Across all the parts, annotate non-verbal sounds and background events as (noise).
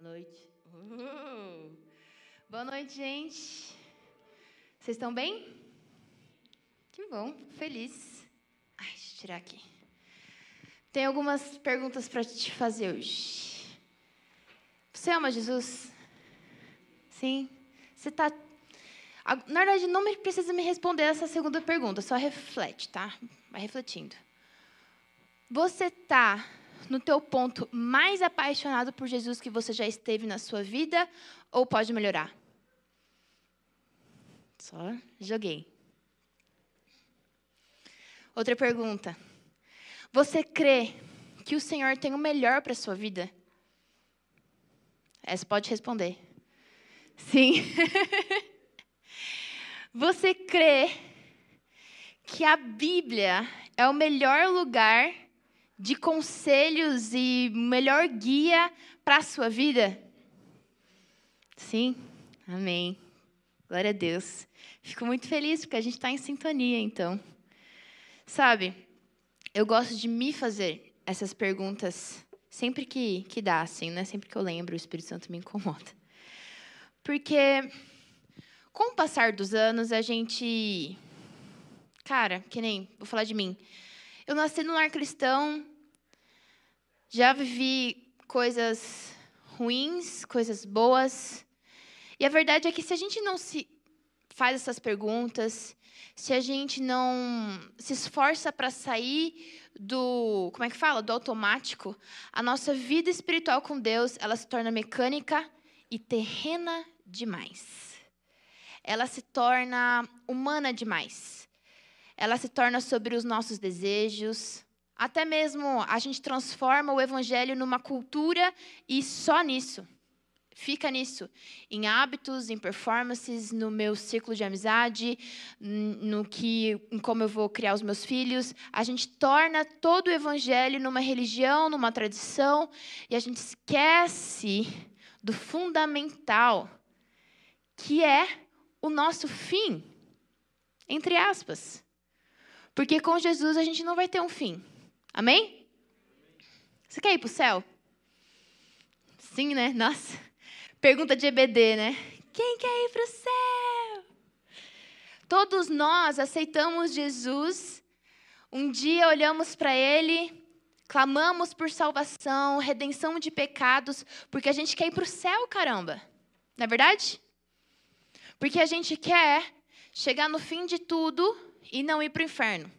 Boa noite. Uh! Boa noite, gente. Vocês estão bem? Que bom, feliz. Ai, deixa eu tirar aqui. Tem algumas perguntas para te fazer hoje. Você ama Jesus? Sim? Você está. Na verdade, não precisa me responder essa segunda pergunta, só reflete, tá? Vai refletindo. Você está no teu ponto mais apaixonado por Jesus que você já esteve na sua vida ou pode melhorar? Só joguei. Outra pergunta. Você crê que o Senhor tem o melhor para a sua vida? Essa pode responder. Sim. (laughs) Você crê que a Bíblia é o melhor lugar de conselhos e melhor guia para a sua vida? Sim? Amém. Glória a Deus. Fico muito feliz porque a gente está em sintonia, então. Sabe, eu gosto de me fazer essas perguntas sempre que, que dá, assim, né? Sempre que eu lembro, o Espírito Santo me incomoda. Porque, com o passar dos anos, a gente. Cara, que nem. Vou falar de mim. Eu nasci no lar cristão, já vivi coisas ruins, coisas boas. E a verdade é que se a gente não se faz essas perguntas, se a gente não se esforça para sair do, como é que fala, do automático, a nossa vida espiritual com Deus, ela se torna mecânica e terrena demais. Ela se torna humana demais ela se torna sobre os nossos desejos. Até mesmo a gente transforma o evangelho numa cultura e só nisso. Fica nisso, em hábitos, em performances, no meu ciclo de amizade, no que, em como eu vou criar os meus filhos. A gente torna todo o evangelho numa religião, numa tradição, e a gente esquece do fundamental, que é o nosso fim, entre aspas. Porque com Jesus a gente não vai ter um fim. Amém? Você quer ir para o céu? Sim, né? Nossa. Pergunta de EBD, né? Quem quer ir para o céu? Todos nós aceitamos Jesus. Um dia olhamos para Ele, clamamos por salvação, redenção de pecados, porque a gente quer ir para o céu, caramba. Não é verdade? Porque a gente quer chegar no fim de tudo e não ir para o inferno.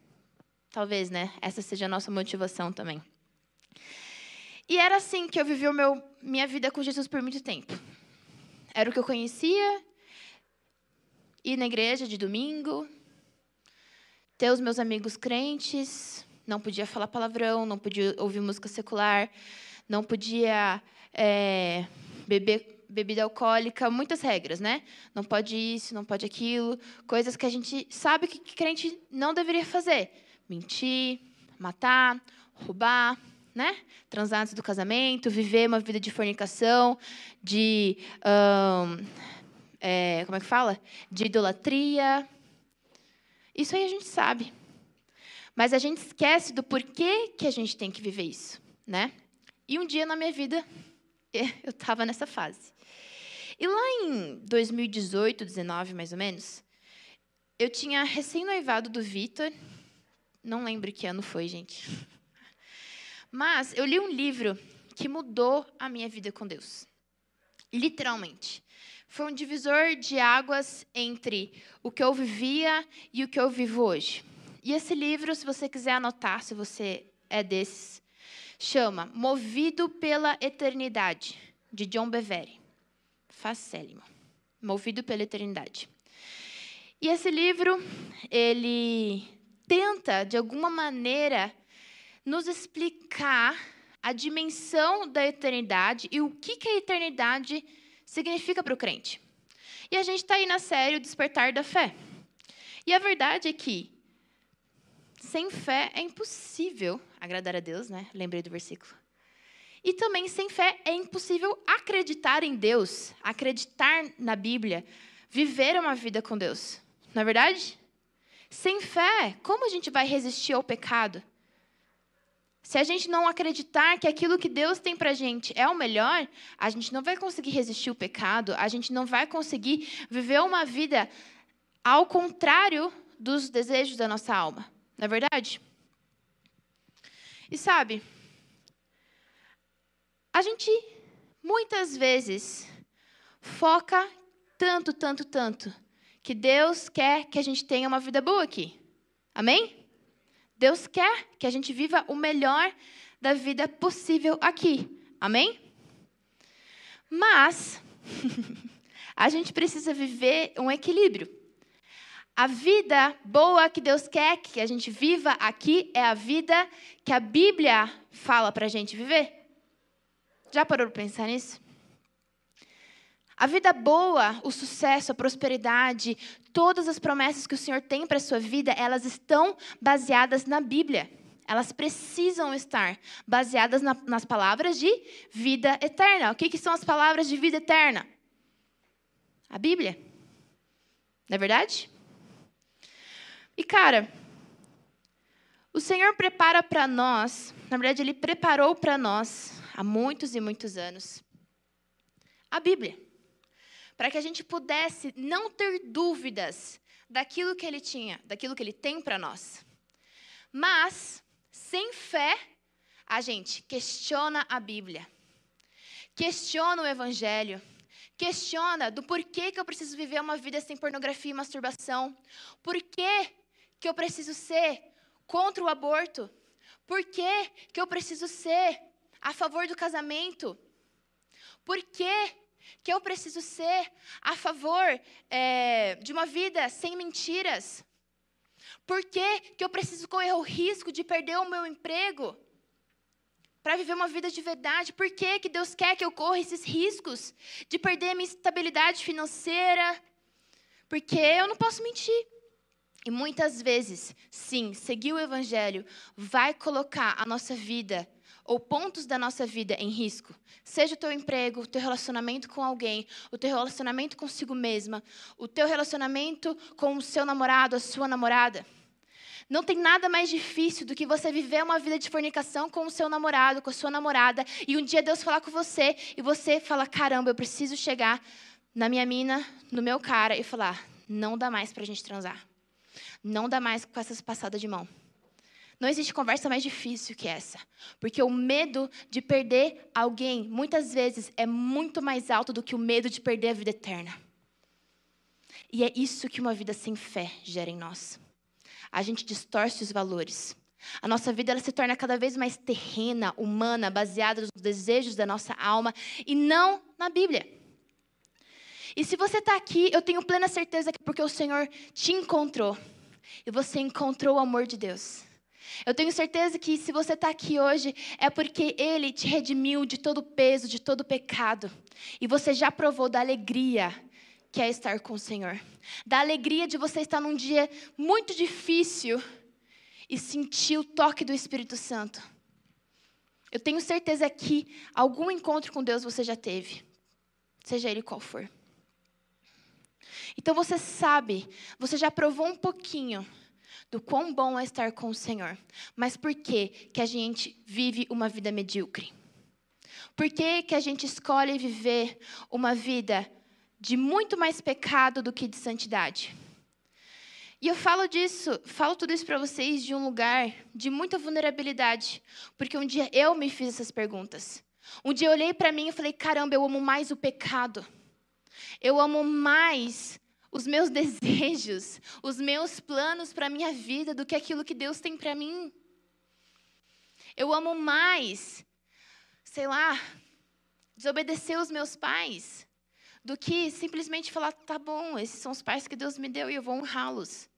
Talvez, né? Essa seja a nossa motivação também. E era assim que eu vivi o meu, minha vida com Jesus por muito tempo. Era o que eu conhecia, ir na igreja de domingo, ter os meus amigos crentes, não podia falar palavrão, não podia ouvir música secular, não podia é, beber bebida alcoólica, muitas regras, né? Não pode isso, não pode aquilo, coisas que a gente sabe que crente não deveria fazer. Mentir, matar, roubar, né? Transar antes do casamento, viver uma vida de fornicação, de. Um, é, como é que fala? De idolatria. Isso aí a gente sabe. Mas a gente esquece do porquê que a gente tem que viver isso, né? E um dia na minha vida, (laughs) eu estava nessa fase. E lá em 2018, 19 mais ou menos, eu tinha recém-noivado do Vitor. Não lembro que ano foi, gente. Mas eu li um livro que mudou a minha vida com Deus. Literalmente. Foi um divisor de águas entre o que eu vivia e o que eu vivo hoje. E esse livro, se você quiser anotar, se você é desses, chama Movido pela Eternidade, de John Bevere facélimo, movido pela eternidade. E esse livro, ele tenta, de alguma maneira, nos explicar a dimensão da eternidade e o que, que a eternidade significa para o crente. E a gente está aí na série O Despertar da Fé. E a verdade é que, sem fé, é impossível agradar a Deus, né? Lembrei do versículo. E também, sem fé, é impossível acreditar em Deus, acreditar na Bíblia, viver uma vida com Deus. Não é verdade? Sem fé, como a gente vai resistir ao pecado? Se a gente não acreditar que aquilo que Deus tem para gente é o melhor, a gente não vai conseguir resistir o pecado, a gente não vai conseguir viver uma vida ao contrário dos desejos da nossa alma. Não é verdade? E sabe, a gente muitas vezes foca tanto, tanto, tanto, que Deus quer que a gente tenha uma vida boa aqui. Amém? Deus quer que a gente viva o melhor da vida possível aqui. Amém? Mas (laughs) a gente precisa viver um equilíbrio. A vida boa que Deus quer que a gente viva aqui é a vida que a Bíblia fala para a gente viver. Já parou para pensar nisso? A vida boa, o sucesso, a prosperidade, todas as promessas que o Senhor tem para a sua vida, elas estão baseadas na Bíblia. Elas precisam estar baseadas na, nas palavras de vida eterna. O que, que são as palavras de vida eterna? A Bíblia. Não é verdade? E, cara, o Senhor prepara para nós, na verdade, Ele preparou para nós, há muitos e muitos anos, a Bíblia para que a gente pudesse não ter dúvidas daquilo que ele tinha, daquilo que ele tem para nós. Mas, sem fé, a gente questiona a Bíblia, questiona o Evangelho, questiona do porquê que eu preciso viver uma vida sem pornografia e masturbação, por que, eu preciso ser contra o aborto, por que, eu preciso ser a favor do casamento, por que eu preciso ser a favor é, de uma vida sem mentiras? Por que, que eu preciso correr o risco de perder o meu emprego para viver uma vida de verdade? Por que, que Deus quer que eu corra esses riscos de perder a minha estabilidade financeira? Porque eu não posso mentir. E muitas vezes, sim, seguir o Evangelho vai colocar a nossa vida ou pontos da nossa vida em risco, seja o teu emprego, o teu relacionamento com alguém, o teu relacionamento consigo mesma, o teu relacionamento com o seu namorado, a sua namorada. Não tem nada mais difícil do que você viver uma vida de fornicação com o seu namorado, com a sua namorada, e um dia Deus falar com você e você fala: caramba, eu preciso chegar na minha mina, no meu cara e falar: não dá mais para a gente transar. Não dá mais com essas passadas de mão. Não existe conversa mais difícil que essa. Porque o medo de perder alguém, muitas vezes, é muito mais alto do que o medo de perder a vida eterna. E é isso que uma vida sem fé gera em nós. A gente distorce os valores. A nossa vida ela se torna cada vez mais terrena, humana, baseada nos desejos da nossa alma e não na Bíblia. E se você está aqui, eu tenho plena certeza que é porque o Senhor te encontrou e você encontrou o amor de Deus. Eu tenho certeza que se você está aqui hoje é porque Ele te redimiu de todo peso, de todo pecado. E você já provou da alegria que é estar com o Senhor. Da alegria de você estar num dia muito difícil e sentir o toque do Espírito Santo. Eu tenho certeza que algum encontro com Deus você já teve, seja ele qual for. Então você sabe, você já provou um pouquinho do quão bom é estar com o Senhor. Mas por que, que a gente vive uma vida medíocre? Por que, que a gente escolhe viver uma vida de muito mais pecado do que de santidade? E eu falo disso, falo tudo isso para vocês de um lugar de muita vulnerabilidade, porque um dia eu me fiz essas perguntas. Um dia eu olhei para mim e falei: caramba, eu amo mais o pecado. Eu amo mais os meus (laughs) desejos, os meus planos para a minha vida do que aquilo que Deus tem para mim. Eu amo mais, sei lá, desobedecer os meus pais do que simplesmente falar, tá bom, esses são os pais que Deus me deu e eu vou honrá-los.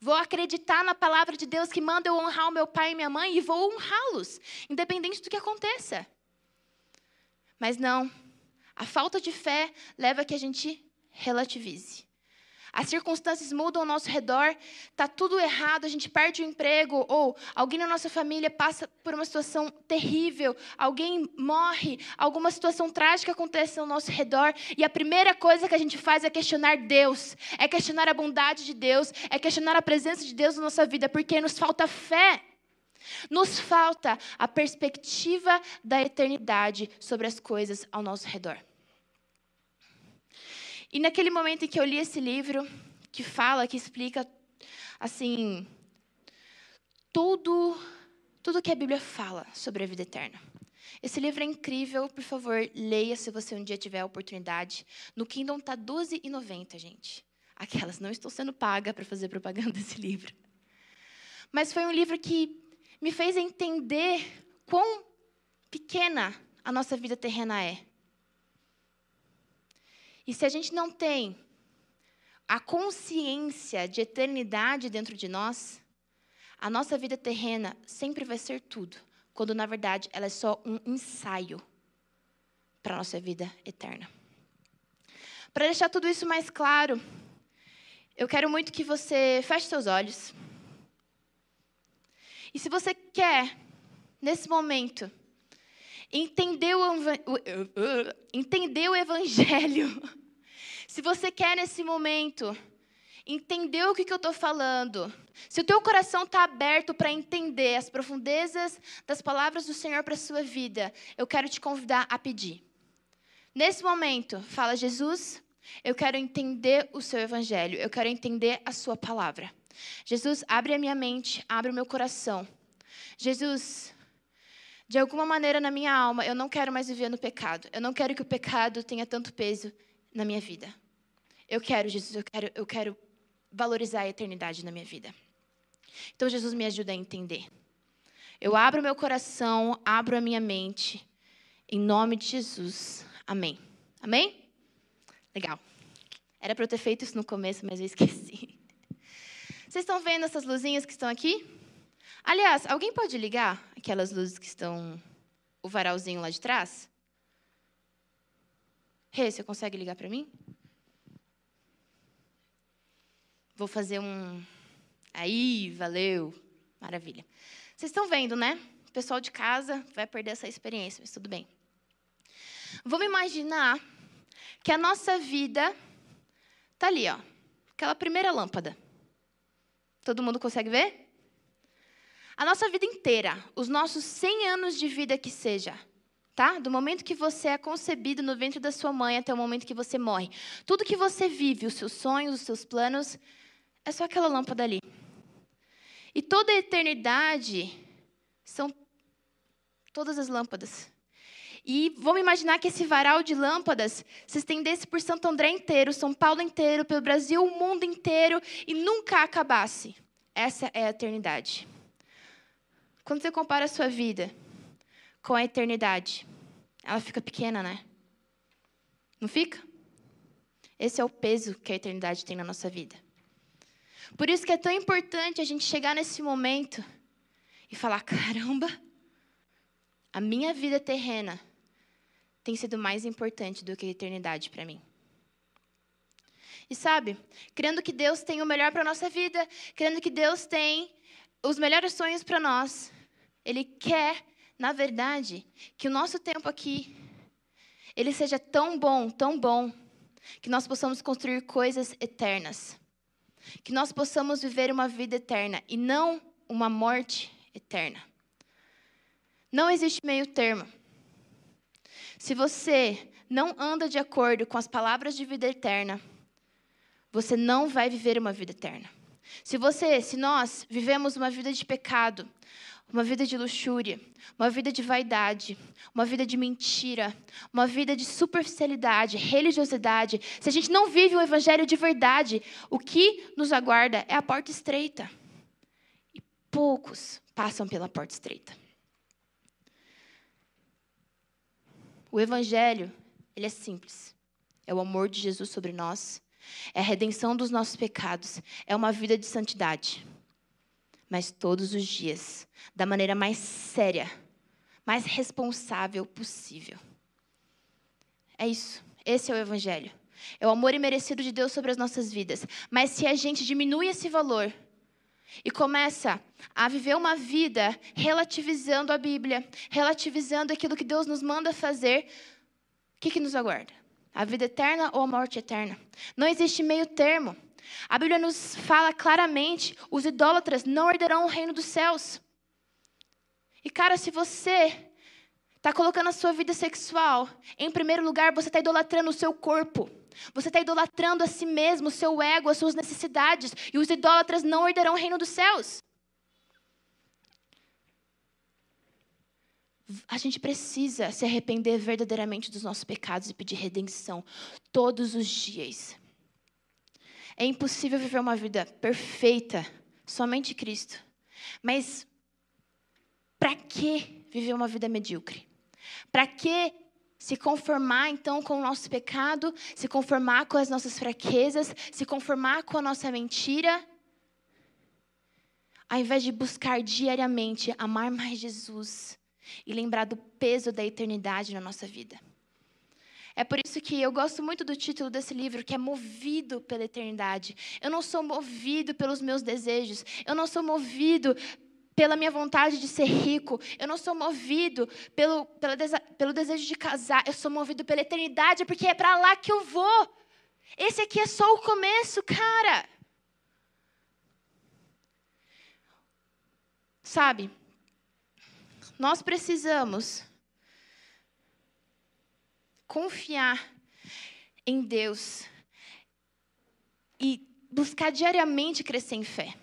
Vou acreditar na palavra de Deus que manda eu honrar o meu pai e minha mãe e vou honrá-los, independente do que aconteça. Mas não, a falta de fé leva a que a gente relativize. As circunstâncias mudam ao nosso redor, está tudo errado, a gente perde o emprego, ou alguém na nossa família passa por uma situação terrível, alguém morre, alguma situação trágica acontece ao nosso redor, e a primeira coisa que a gente faz é questionar Deus, é questionar a bondade de Deus, é questionar a presença de Deus na nossa vida, porque nos falta fé. Nos falta a perspectiva da eternidade sobre as coisas ao nosso redor. E naquele momento em que eu li esse livro, que fala, que explica, assim, tudo, tudo que a Bíblia fala sobre a vida eterna. Esse livro é incrível, por favor, leia se você um dia tiver a oportunidade. No Kindle está R$ 12,90, gente. Aquelas, não estou sendo paga para fazer propaganda desse livro. Mas foi um livro que me fez entender quão pequena a nossa vida terrena é. E se a gente não tem a consciência de eternidade dentro de nós, a nossa vida terrena sempre vai ser tudo, quando na verdade ela é só um ensaio para a nossa vida eterna. Para deixar tudo isso mais claro, eu quero muito que você feche seus olhos. E se você quer, nesse momento, entender o, entender o Evangelho, (laughs) se você quer, nesse momento, entender o que, que eu estou falando, se o teu coração está aberto para entender as profundezas das palavras do Senhor para a sua vida, eu quero te convidar a pedir. Nesse momento, fala, Jesus, eu quero entender o seu Evangelho, eu quero entender a sua palavra. Jesus, abre a minha mente, abre o meu coração. Jesus, de alguma maneira na minha alma, eu não quero mais viver no pecado. Eu não quero que o pecado tenha tanto peso na minha vida. Eu quero, Jesus, eu quero, eu quero valorizar a eternidade na minha vida. Então, Jesus, me ajuda a entender. Eu abro meu coração, abro a minha mente. Em nome de Jesus. Amém. Amém? Legal. Era para eu ter feito isso no começo, mas eu esqueci. Vocês estão vendo essas luzinhas que estão aqui? Aliás, alguém pode ligar aquelas luzes que estão o varalzinho lá de trás? Rê, você consegue ligar para mim? Vou fazer um. Aí, valeu. Maravilha. Vocês estão vendo, né? O pessoal de casa vai perder essa experiência, mas tudo bem. Vamos imaginar que a nossa vida está ali, ó. Aquela primeira lâmpada. Todo mundo consegue ver? A nossa vida inteira, os nossos 100 anos de vida que seja, tá? Do momento que você é concebido no ventre da sua mãe até o momento que você morre. Tudo que você vive, os seus sonhos, os seus planos, é só aquela lâmpada ali. E toda a eternidade são todas as lâmpadas. E vamos imaginar que esse varal de lâmpadas se estendesse por Santo André inteiro, São Paulo inteiro, pelo Brasil, o mundo inteiro e nunca acabasse. Essa é a eternidade. Quando você compara a sua vida com a eternidade, ela fica pequena, né? Não fica? Esse é o peso que a eternidade tem na nossa vida. Por isso que é tão importante a gente chegar nesse momento e falar: caramba, a minha vida terrena tem sido mais importante do que a eternidade para mim. E sabe, crendo que Deus tem o melhor para a nossa vida, crendo que Deus tem os melhores sonhos para nós, Ele quer, na verdade, que o nosso tempo aqui, ele seja tão bom, tão bom, que nós possamos construir coisas eternas. Que nós possamos viver uma vida eterna e não uma morte eterna. Não existe meio termo. Se você não anda de acordo com as palavras de vida eterna, você não vai viver uma vida eterna. Se você, se nós vivemos uma vida de pecado, uma vida de luxúria, uma vida de vaidade, uma vida de mentira, uma vida de superficialidade, religiosidade, se a gente não vive o evangelho de verdade, o que nos aguarda é a porta estreita. E poucos passam pela porta estreita. O evangelho, ele é simples. É o amor de Jesus sobre nós, é a redenção dos nossos pecados, é uma vida de santidade. Mas todos os dias, da maneira mais séria, mais responsável possível. É isso. Esse é o evangelho. É o amor imerecido de Deus sobre as nossas vidas. Mas se a gente diminui esse valor, e começa a viver uma vida relativizando a Bíblia, relativizando aquilo que Deus nos manda fazer, o que, que nos aguarda? A vida eterna ou a morte eterna? Não existe meio termo. A Bíblia nos fala claramente: os idólatras não herdarão o reino dos céus. E, cara, se você está colocando a sua vida sexual em primeiro lugar, você está idolatrando o seu corpo. Você está idolatrando a si mesmo, o seu ego, as suas necessidades. E os idólatras não herdarão o reino dos céus. A gente precisa se arrepender verdadeiramente dos nossos pecados e pedir redenção todos os dias. É impossível viver uma vida perfeita somente Cristo. Mas para que viver uma vida medíocre? Para que se conformar então com o nosso pecado, se conformar com as nossas fraquezas, se conformar com a nossa mentira, ao invés de buscar diariamente amar mais Jesus e lembrar do peso da eternidade na nossa vida. É por isso que eu gosto muito do título desse livro, que é Movido pela Eternidade. Eu não sou movido pelos meus desejos, eu não sou movido pela minha vontade de ser rico, eu não sou movido pelo, pelo, pelo desejo de casar, eu sou movido pela eternidade, porque é para lá que eu vou. Esse aqui é só o começo, cara. Sabe, nós precisamos confiar em Deus e buscar diariamente crescer em fé.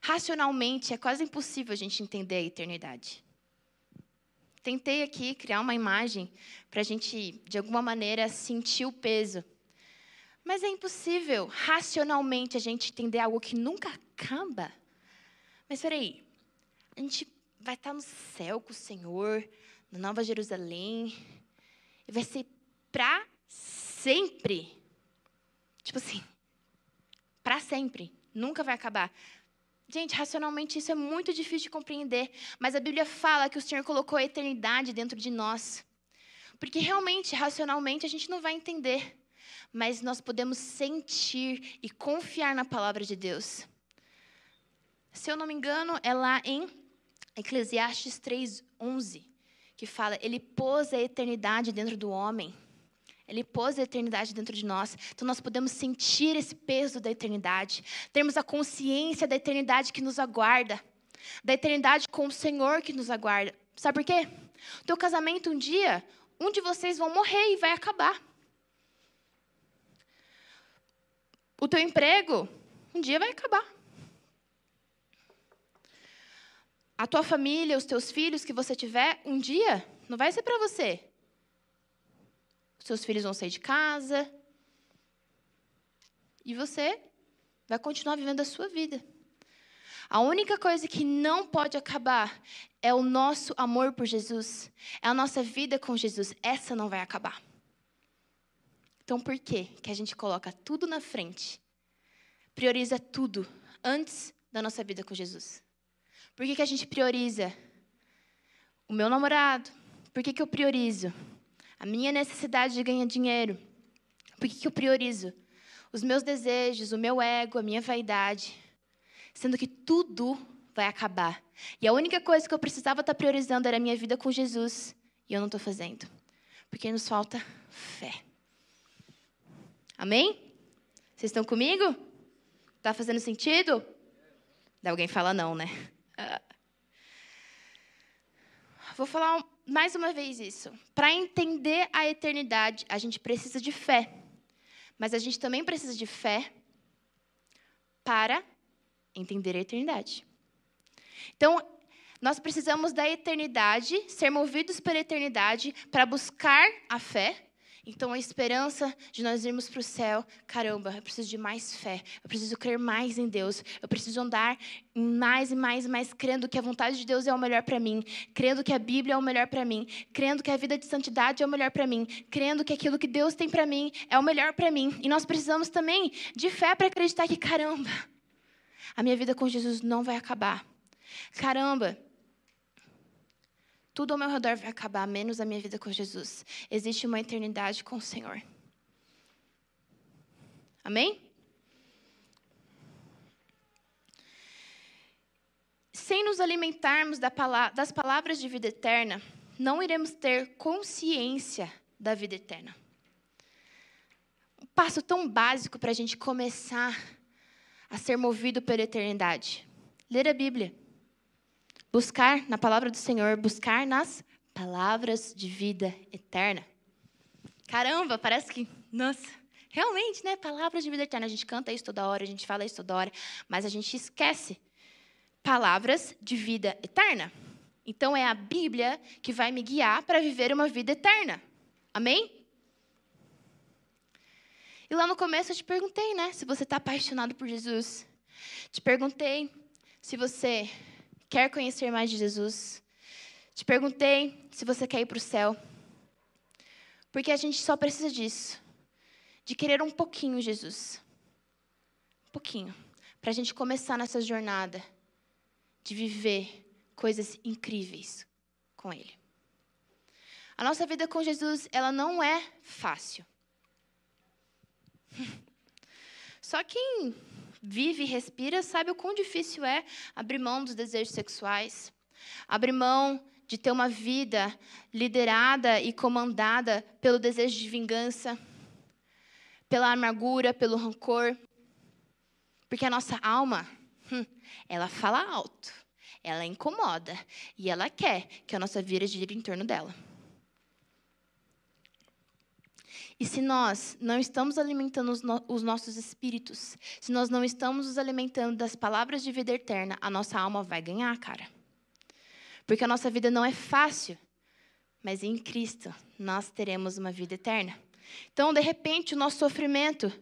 Racionalmente, é quase impossível a gente entender a eternidade. Tentei aqui criar uma imagem para a gente, de alguma maneira, sentir o peso. Mas é impossível, racionalmente, a gente entender algo que nunca acaba. Mas peraí, a gente vai estar no céu com o Senhor, na Nova Jerusalém, vai ser para sempre. Tipo assim, para sempre, nunca vai acabar. Gente, racionalmente isso é muito difícil de compreender, mas a Bíblia fala que o Senhor colocou a eternidade dentro de nós. Porque realmente, racionalmente, a gente não vai entender, mas nós podemos sentir e confiar na palavra de Deus. Se eu não me engano, é lá em Eclesiastes 3:11, que fala: "Ele pôs a eternidade dentro do homem". Ele pôs a eternidade dentro de nós. Então nós podemos sentir esse peso da eternidade. Termos a consciência da eternidade que nos aguarda. Da eternidade com o Senhor que nos aguarda. Sabe por quê? O teu casamento um dia, um de vocês vão morrer e vai acabar. O teu emprego, um dia vai acabar. A tua família, os teus filhos que você tiver, um dia não vai ser para você, seus filhos vão sair de casa. E você vai continuar vivendo a sua vida. A única coisa que não pode acabar é o nosso amor por Jesus, é a nossa vida com Jesus. Essa não vai acabar. Então, por que que a gente coloca tudo na frente? Prioriza tudo antes da nossa vida com Jesus? Por que, que a gente prioriza o meu namorado? Por que, que eu priorizo a minha necessidade de ganhar dinheiro. Por que, que eu priorizo? Os meus desejos, o meu ego, a minha vaidade. Sendo que tudo vai acabar. E a única coisa que eu precisava estar priorizando era a minha vida com Jesus. E eu não estou fazendo. Porque nos falta fé. Amém? Vocês estão comigo? Está fazendo sentido? alguém fala não, né? Vou falar mais uma vez isso. Para entender a eternidade, a gente precisa de fé. Mas a gente também precisa de fé para entender a eternidade. Então, nós precisamos da eternidade, ser movidos pela eternidade para buscar a fé então, a esperança de nós irmos para o céu, caramba, eu preciso de mais fé, eu preciso crer mais em Deus, eu preciso andar mais e mais e mais crendo que a vontade de Deus é o melhor para mim, crendo que a Bíblia é o melhor para mim, crendo que a vida de santidade é o melhor para mim, crendo que aquilo que Deus tem para mim é o melhor para mim. E nós precisamos também de fé para acreditar que, caramba, a minha vida com Jesus não vai acabar. Caramba, tudo ao meu redor vai acabar, menos a minha vida com Jesus. Existe uma eternidade com o Senhor. Amém? Sem nos alimentarmos das palavras de vida eterna, não iremos ter consciência da vida eterna. Um passo tão básico para a gente começar a ser movido pela eternidade: ler a Bíblia. Buscar na palavra do Senhor, buscar nas palavras de vida eterna. Caramba, parece que, nossa, realmente, né? Palavras de vida eterna. A gente canta isso toda hora, a gente fala isso toda hora, mas a gente esquece. Palavras de vida eterna. Então é a Bíblia que vai me guiar para viver uma vida eterna. Amém? E lá no começo eu te perguntei, né? Se você está apaixonado por Jesus. Te perguntei se você quer conhecer mais de Jesus. Te perguntei se você quer ir para o céu. Porque a gente só precisa disso. De querer um pouquinho Jesus. Um pouquinho. Para a gente começar nessa jornada de viver coisas incríveis com Ele. A nossa vida com Jesus, ela não é fácil. (laughs) Só quem vive e respira sabe o quão difícil é abrir mão dos desejos sexuais, abrir mão de ter uma vida liderada e comandada pelo desejo de vingança, pela amargura, pelo rancor. Porque a nossa alma, hum, ela fala alto, ela incomoda e ela quer que a nossa vida gire em torno dela. E se nós não estamos alimentando os, no, os, nossos espíritos, se nós não estamos nos alimentando das palavras de vida eterna, a nossa alma vai ganhar, cara. Porque a nossa vida não é fácil, mas em Cristo nós teremos uma vida eterna. Então, de repente, o nosso sofrimento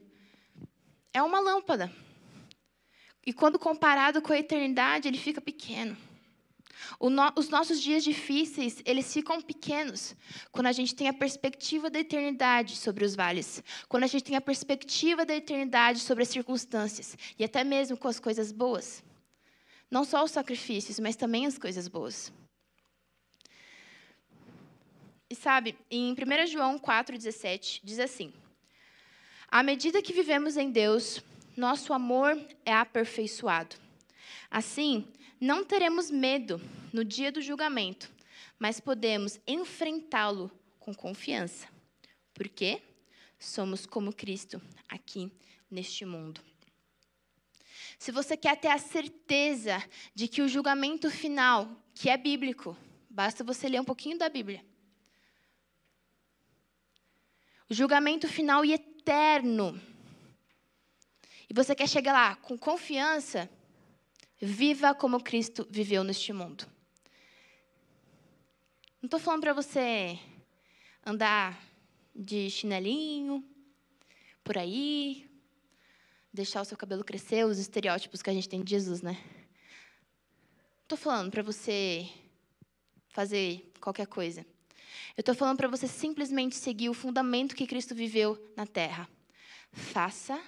é uma lâmpada. E quando comparado com a eternidade, ele fica pequeno. No, os nossos dias difíceis, eles ficam pequenos quando a gente tem a perspectiva da eternidade sobre os vales, quando a gente tem a perspectiva da eternidade sobre as circunstâncias e até mesmo com as coisas boas. Não só os sacrifícios, mas também as coisas boas. E sabe, em 1 João 4,17, diz assim: À medida que vivemos em Deus, nosso amor é aperfeiçoado. Assim, não teremos medo no dia do julgamento, mas podemos enfrentá-lo com confiança. Por quê? Somos como Cristo aqui neste mundo. Se você quer ter a certeza de que o julgamento final, que é bíblico, basta você ler um pouquinho da Bíblia. O julgamento final e eterno. E você quer chegar lá com confiança, Viva como Cristo viveu neste mundo. Não estou falando para você andar de chinelinho por aí, deixar o seu cabelo crescer, os estereótipos que a gente tem de Jesus, né? Estou falando para você fazer qualquer coisa. Eu estou falando para você simplesmente seguir o fundamento que Cristo viveu na terra. Faça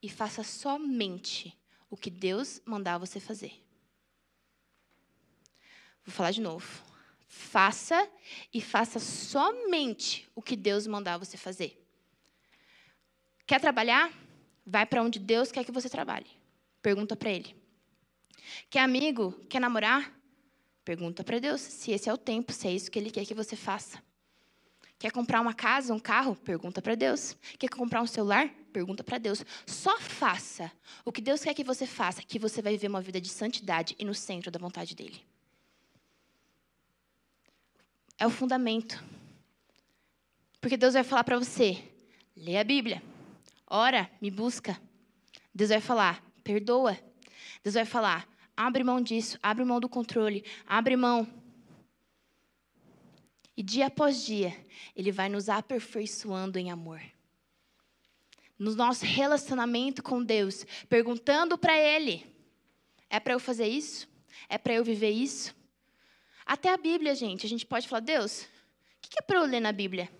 e faça somente o que Deus mandar você fazer. Vou falar de novo. Faça e faça somente o que Deus mandar você fazer. Quer trabalhar? Vai para onde Deus quer que você trabalhe. Pergunta para Ele. Quer amigo? Quer namorar? Pergunta para Deus se esse é o tempo, se é isso que Ele quer que você faça. Quer comprar uma casa, um carro? Pergunta para Deus. Quer comprar um celular? Pergunta para Deus. Só faça o que Deus quer que você faça, que você vai viver uma vida de santidade e no centro da vontade dele. É o fundamento. Porque Deus vai falar para você: lê a Bíblia, ora, me busca. Deus vai falar: perdoa. Deus vai falar: abre mão disso, abre mão do controle, abre mão e dia após dia, Ele vai nos aperfeiçoando em amor. No nosso relacionamento com Deus, perguntando para Ele: é para eu fazer isso? É para eu viver isso? Até a Bíblia, gente, a gente pode falar: Deus, o que é para eu ler na Bíblia?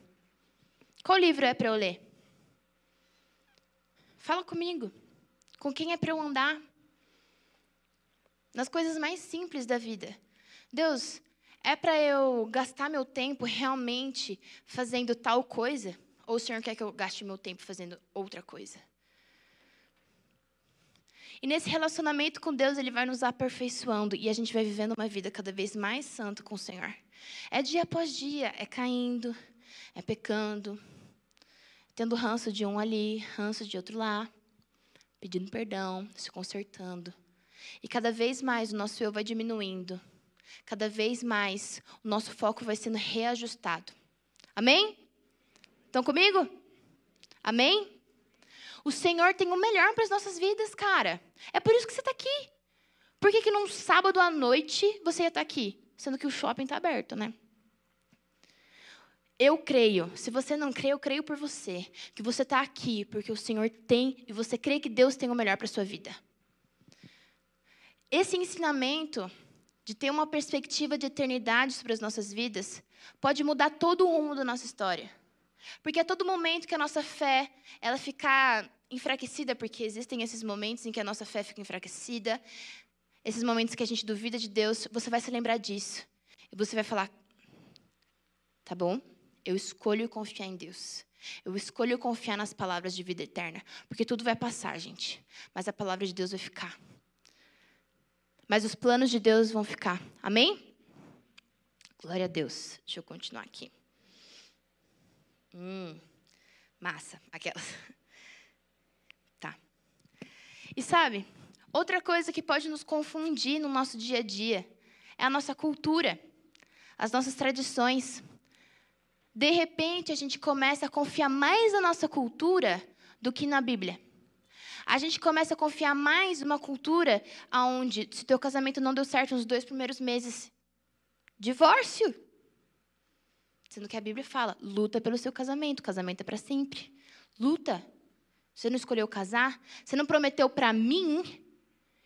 Qual livro é para eu ler? Fala comigo. Com quem é para eu andar? Nas coisas mais simples da vida. Deus, é para eu gastar meu tempo realmente fazendo tal coisa? Ou o Senhor quer que eu gaste meu tempo fazendo outra coisa? E nesse relacionamento com Deus, Ele vai nos aperfeiçoando e a gente vai vivendo uma vida cada vez mais santa com o Senhor. É dia após dia, é caindo, é pecando, tendo ranço de um ali, ranço de outro lá, pedindo perdão, se consertando. E cada vez mais o nosso eu vai diminuindo cada vez mais o nosso foco vai sendo reajustado. Amém? Estão comigo? Amém? O Senhor tem o melhor para as nossas vidas, cara. É por isso que você está aqui. Por que, que num sábado à noite você ia estar tá aqui? Sendo que o shopping está aberto, né? Eu creio. Se você não crê, eu creio por você. Que você está aqui porque o Senhor tem e você crê que Deus tem o melhor para a sua vida. Esse ensinamento de ter uma perspectiva de eternidade sobre as nossas vidas pode mudar todo o rumo da nossa história. Porque a todo momento que a nossa fé ela ficar enfraquecida, porque existem esses momentos em que a nossa fé fica enfraquecida, esses momentos que a gente duvida de Deus, você vai se lembrar disso. E você vai falar: tá bom, eu escolho confiar em Deus. Eu escolho confiar nas palavras de vida eterna. Porque tudo vai passar, gente. Mas a palavra de Deus vai ficar. Mas os planos de Deus vão ficar. Amém? Glória a Deus. Deixa eu continuar aqui. Hum, massa, aquelas. (laughs) Tá. E sabe, outra coisa que pode nos confundir no nosso dia a dia é a nossa cultura, as nossas tradições. De repente, a gente começa a confiar mais na nossa cultura do que na Bíblia. A gente começa a confiar mais numa cultura onde, se teu casamento não deu certo nos dois primeiros meses, divórcio. Sendo que a Bíblia fala: luta pelo seu casamento, casamento é para sempre. Luta. Você não escolheu casar? Você não prometeu para mim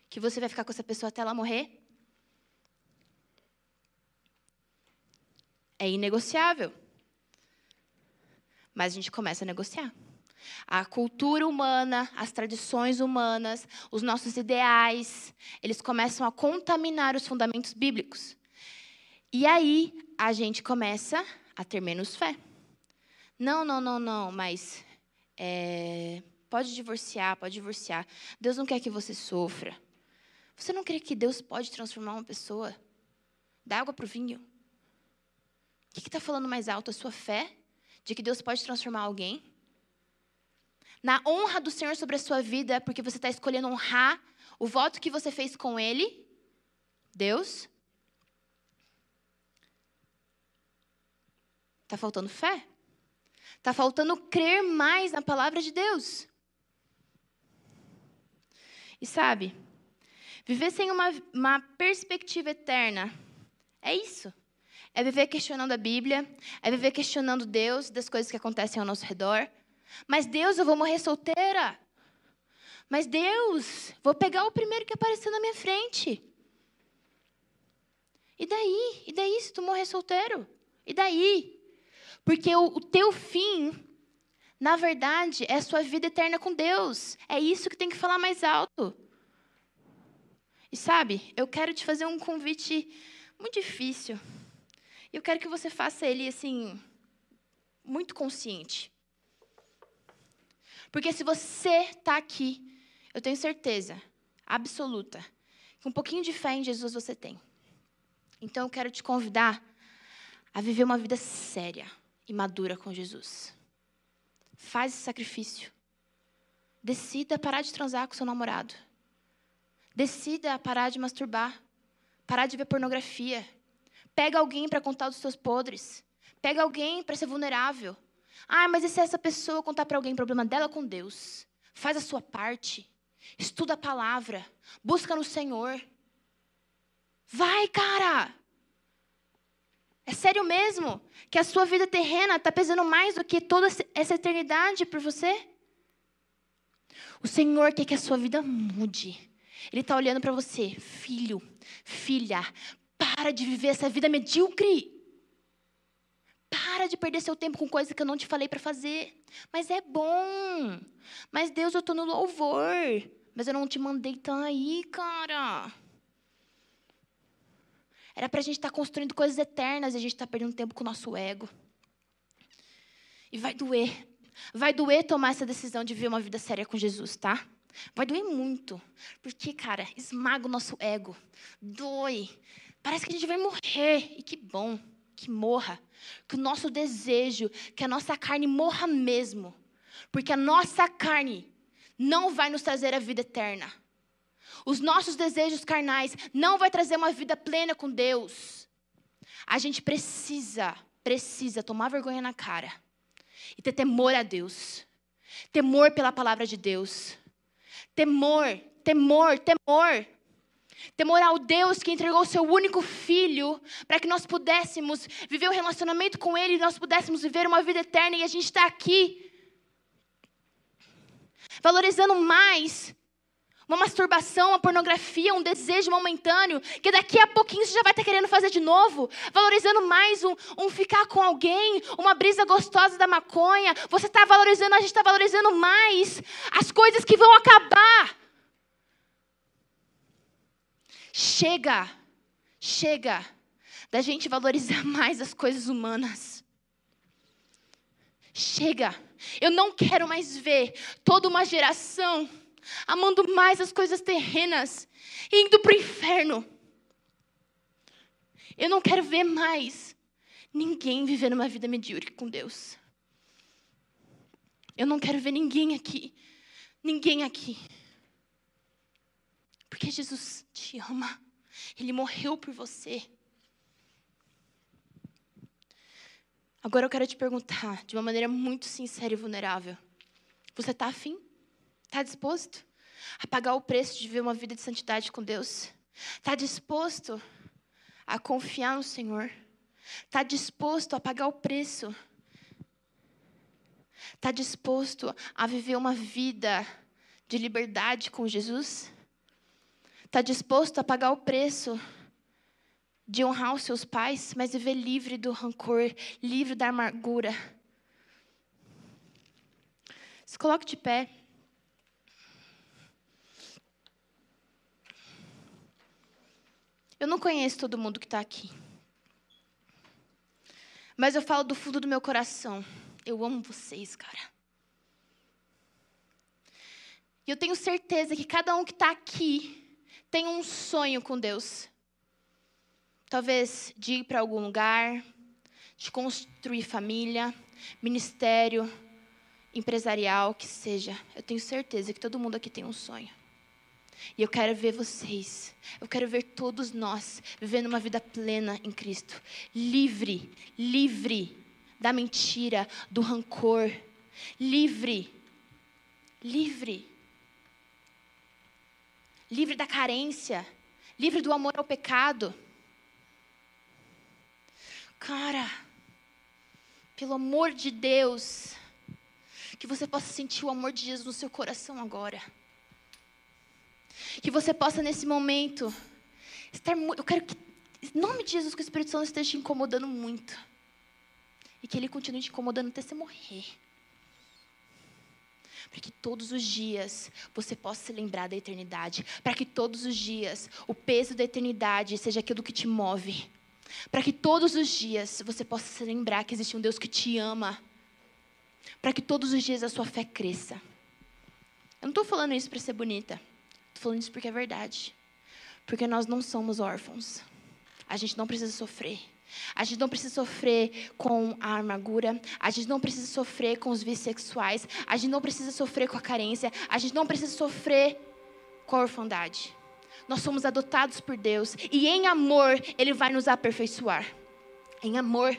que você vai ficar com essa pessoa até ela morrer? É inegociável. Mas a gente começa a negociar. A cultura humana, as tradições humanas, os nossos ideais, eles começam a contaminar os fundamentos bíblicos. E aí a gente começa a ter menos fé. Não, não, não, não, mas é, pode divorciar, pode divorciar. Deus não quer que você sofra. Você não crê que Deus pode transformar uma pessoa? Dá água para o vinho. O que está falando mais alto? A sua fé de que Deus pode transformar alguém? Na honra do Senhor sobre a sua vida, porque você está escolhendo honrar o voto que você fez com Ele, Deus, Está faltando fé? Está faltando crer mais na palavra de Deus. E sabe, viver sem uma, uma perspectiva eterna é isso. É viver questionando a Bíblia, é viver questionando Deus das coisas que acontecem ao nosso redor. Mas Deus, eu vou morrer solteira. Mas Deus, vou pegar o primeiro que aparecer na minha frente. E daí? E daí se tu morrer solteiro? E daí? Porque o, o teu fim, na verdade, é a sua vida eterna com Deus. É isso que tem que falar mais alto. E sabe, eu quero te fazer um convite muito difícil. Eu quero que você faça ele assim, muito consciente. Porque se você está aqui, eu tenho certeza, absoluta, que um pouquinho de fé em Jesus você tem. Então eu quero te convidar a viver uma vida séria e madura com Jesus. Faz esse sacrifício. Decida parar de transar com seu namorado. Decida parar de masturbar. Parar de ver pornografia. Pega alguém para contar os seus podres. Pega alguém para ser vulnerável. Ah, mas e se essa pessoa contar para alguém o problema dela com Deus? Faz a sua parte. Estuda a palavra. Busca no Senhor. Vai, cara! É sério mesmo? Que a sua vida terrena está pesando mais do que toda essa eternidade por você? O Senhor quer que a sua vida mude. Ele está olhando para você, filho, filha, para de viver essa vida medíocre. Para de perder seu tempo com coisas que eu não te falei para fazer. Mas é bom. Mas Deus, eu estou no louvor. Mas eu não te mandei tão aí, cara. Era para a gente estar tá construindo coisas eternas e a gente está perdendo tempo com o nosso ego. E vai doer. Vai doer tomar essa decisão de viver uma vida séria com Jesus, tá? Vai doer muito. Porque, cara, esmaga o nosso ego. Dói. Parece que a gente vai morrer. E que bom que morra. Que o nosso desejo, que a nossa carne morra mesmo. Porque a nossa carne não vai nos trazer a vida eterna. os nossos desejos carnais não vai trazer uma vida plena com Deus. A gente precisa, precisa tomar vergonha na cara e ter temor a Deus. Temor pela palavra de Deus. Temor, temor, temor. Temor ao Deus que entregou o seu único filho para que nós pudéssemos viver um relacionamento com Ele nós pudéssemos viver uma vida eterna e a gente está aqui valorizando mais uma masturbação, uma pornografia, um desejo momentâneo, que daqui a pouquinho você já vai estar querendo fazer de novo, valorizando mais um, um ficar com alguém, uma brisa gostosa da maconha. Você está valorizando, a gente está valorizando mais as coisas que vão acabar. Chega, chega da gente valorizar (laughs) mais as coisas humanas. Chega. Eu não quero mais ver toda uma geração amando mais as coisas terrenas e indo para o inferno. Eu não quero ver mais ninguém vivendo uma vida medíocre com Deus. Eu não quero ver ninguém aqui, ninguém aqui porque Jesus te ama. Ele morreu por você. Agora eu quero te perguntar, de uma maneira muito sincera e vulnerável: você está afim? Está disposto a pagar o preço de viver uma vida de santidade com Deus? Está disposto a confiar no Senhor? Está disposto a pagar o preço? Está disposto a viver uma vida de liberdade com Jesus? Está disposto a pagar o preço de honrar os seus pais, mas viver livre do rancor, livre da amargura. Se coloque de pé. Eu não conheço todo mundo que está aqui. Mas eu falo do fundo do meu coração. Eu amo vocês, cara. E eu tenho certeza que cada um que está aqui tem um sonho com Deus. Talvez de ir para algum lugar, de construir família, ministério, empresarial, que seja. Eu tenho certeza que todo mundo aqui tem um sonho. E eu quero ver vocês, eu quero ver todos nós vivendo uma vida plena em Cristo, livre, livre da mentira, do rancor, livre, livre livre da carência, livre do amor ao pecado. Cara, pelo amor de Deus, que você possa sentir o amor de Jesus no seu coração agora. Que você possa nesse momento estar muito. Eu quero que, em nome de Jesus, que o Espírito Santo esteja te incomodando muito. E que ele continue te incomodando até você morrer para que todos os dias você possa se lembrar da eternidade, para que todos os dias o peso da eternidade seja aquilo que te move, para que todos os dias você possa se lembrar que existe um Deus que te ama, para que todos os dias a sua fé cresça. Eu não estou falando isso para ser bonita, estou falando isso porque é verdade, porque nós não somos órfãos, a gente não precisa sofrer. A gente não precisa sofrer com a amargura, a gente não precisa sofrer com os vícios sexuais, a gente não precisa sofrer com a carência, a gente não precisa sofrer com a orfandade. Nós somos adotados por Deus e em amor Ele vai nos aperfeiçoar. Em amor,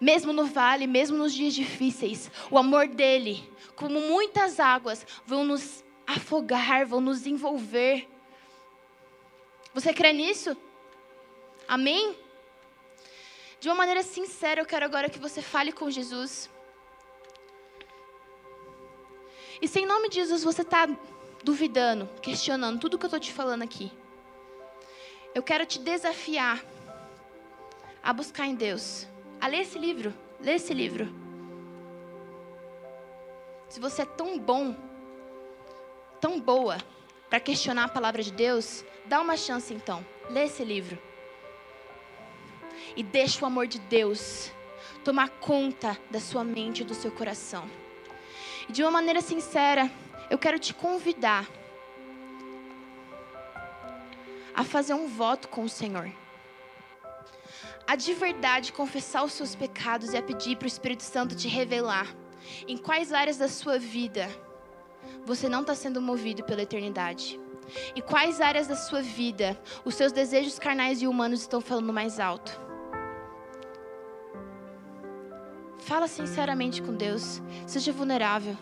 mesmo no vale, mesmo nos dias difíceis, o amor dele, como muitas águas, vão nos afogar, vão nos envolver. Você crê nisso? Amém? De uma maneira sincera, eu quero agora que você fale com Jesus. E se em nome de Jesus você está duvidando, questionando tudo que eu estou te falando aqui, eu quero te desafiar a buscar em Deus, a ler esse livro, ler esse livro. Se você é tão bom, tão boa para questionar a palavra de Deus, dá uma chance então, lê esse livro e deixa o amor de Deus tomar conta da sua mente e do seu coração. E de uma maneira sincera, eu quero te convidar a fazer um voto com o Senhor. A de verdade confessar os seus pecados e a pedir para o Espírito Santo te revelar em quais áreas da sua vida você não está sendo movido pela eternidade. Em quais áreas da sua vida os seus desejos carnais e humanos estão falando mais alto? Fala sinceramente com Deus. Seja vulnerável.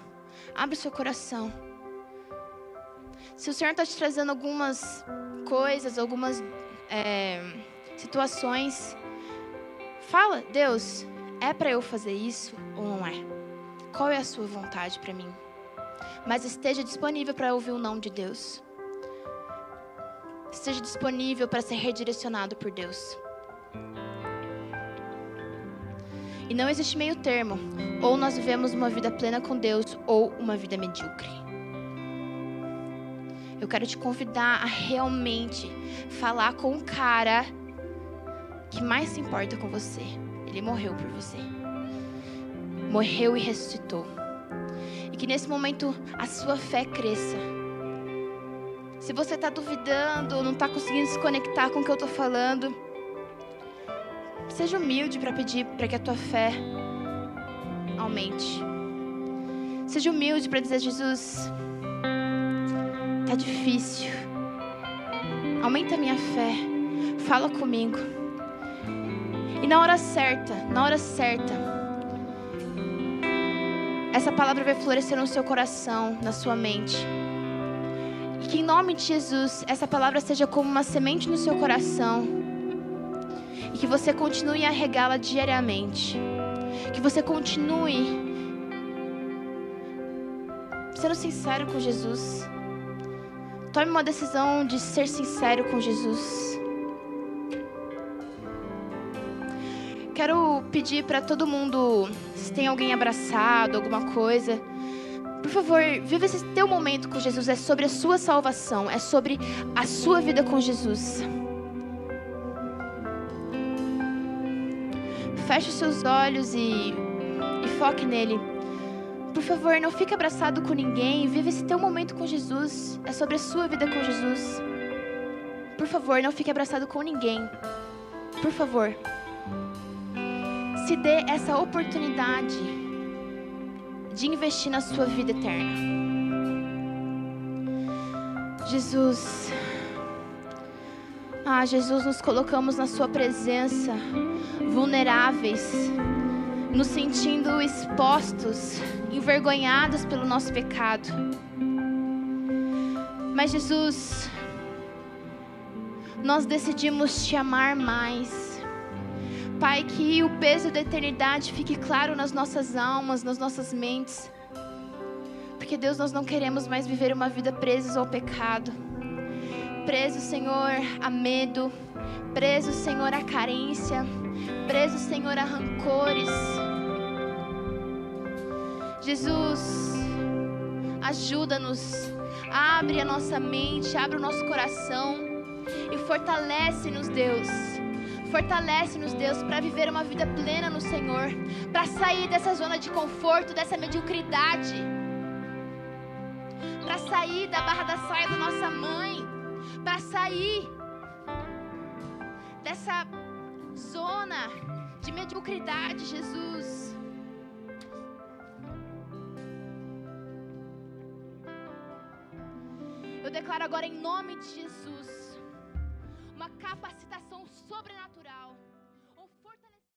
Abre seu coração. Se o Senhor está te trazendo algumas coisas, algumas é, situações, fala, Deus, é para eu fazer isso ou não é? Qual é a sua vontade para mim? Mas esteja disponível para ouvir o não de Deus. Esteja disponível para ser redirecionado por Deus. E não existe meio termo. Ou nós vivemos uma vida plena com Deus, ou uma vida medíocre. Eu quero te convidar a realmente falar com o cara que mais se importa com você. Ele morreu por você. Morreu e ressuscitou. E que nesse momento a sua fé cresça. Se você está duvidando não está conseguindo se conectar com o que eu estou falando, seja humilde para pedir para que a tua fé aumente. Seja humilde para dizer, Jesus, tá difícil. Aumenta a minha fé. Fala comigo. E na hora certa, na hora certa, essa palavra vai florescer no seu coração, na sua mente. E que em nome de Jesus, essa palavra seja como uma semente no seu coração. E que você continue a regá-la diariamente. Que você continue sendo sincero com Jesus. Tome uma decisão de ser sincero com Jesus. Quero pedir para todo mundo, se tem alguém abraçado, alguma coisa, por favor, viva esse teu momento com Jesus. É sobre a sua salvação, é sobre a sua vida com Jesus. Feche os seus olhos e, e foque nele. Por favor, não fique abraçado com ninguém. Viva esse teu momento com Jesus. É sobre a sua vida com Jesus. Por favor, não fique abraçado com ninguém. Por favor. Se dê essa oportunidade de investir na sua vida eterna. Jesus. Ah, Jesus, nos colocamos na Sua presença, vulneráveis, nos sentindo expostos, envergonhados pelo nosso pecado. Mas, Jesus, nós decidimos te amar mais. Pai, que o peso da eternidade fique claro nas nossas almas, nas nossas mentes. Porque, Deus, nós não queremos mais viver uma vida presos ao pecado. Preso, Senhor, a medo. Preso, Senhor, a carência. Preso, Senhor, a rancores. Jesus, ajuda-nos. Abre a nossa mente, abre o nosso coração e fortalece-nos, Deus. Fortalece-nos, Deus, para viver uma vida plena no Senhor, para sair dessa zona de conforto, dessa mediocridade, para sair da barra da saia da nossa mãe, para sair dessa zona de mediocridade, Jesus. Eu declaro agora em nome de Jesus uma capacitação sobrenatural.